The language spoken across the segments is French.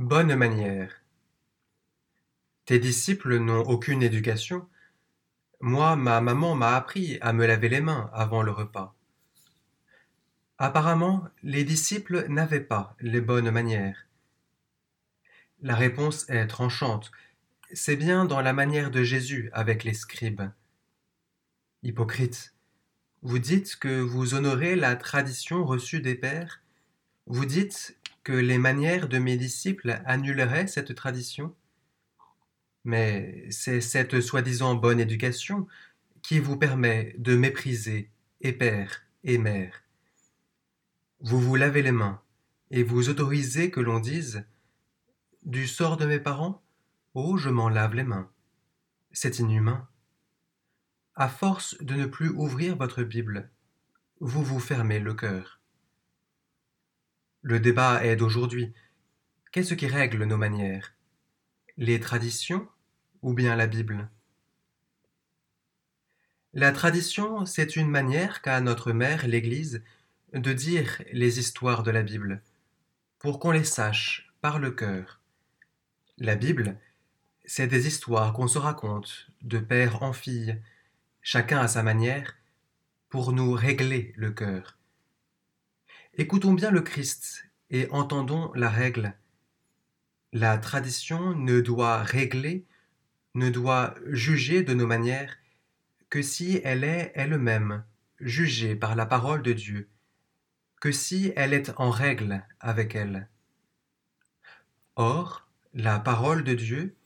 Bonne manière. Tes disciples n'ont aucune éducation. Moi, ma maman m'a appris à me laver les mains avant le repas. Apparemment, les disciples n'avaient pas les bonnes manières. La réponse est tranchante. C'est bien dans la manière de Jésus avec les scribes. Hypocrite, vous dites que vous honorez la tradition reçue des pères. Vous dites que les manières de mes disciples annuleraient cette tradition Mais c'est cette soi-disant bonne éducation qui vous permet de mépriser et père et mère. Vous vous lavez les mains et vous autorisez que l'on dise Du sort de mes parents Oh, je m'en lave les mains. C'est inhumain. À force de ne plus ouvrir votre Bible, vous vous fermez le cœur. Le débat est d'aujourd'hui. Qu'est-ce qui règle nos manières? Les traditions ou bien la Bible? La tradition, c'est une manière qu'a notre mère, l'Église, de dire les histoires de la Bible, pour qu'on les sache par le cœur. La Bible, c'est des histoires qu'on se raconte de père en fille, chacun à sa manière, pour nous régler le cœur. Écoutons bien le Christ et entendons la règle. La tradition ne doit régler, ne doit juger de nos manières que si elle est elle-même jugée par la parole de Dieu, que si elle est en règle avec elle. Or, la parole de Dieu,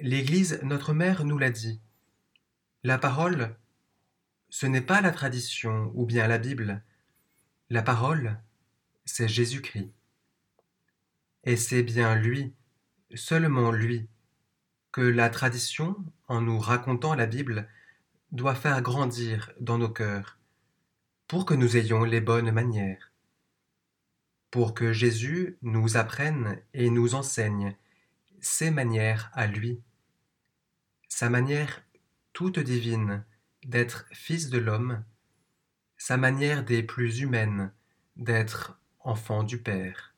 l'Église notre Mère nous l'a dit. La parole, ce n'est pas la tradition ou bien la Bible, la parole, c'est Jésus-Christ. Et c'est bien lui, seulement lui, que la tradition, en nous racontant la Bible, doit faire grandir dans nos cœurs, pour que nous ayons les bonnes manières, pour que Jésus nous apprenne et nous enseigne ses manières à lui, sa manière toute divine d'être fils de l'homme, sa manière des plus humaines d'être enfant du Père.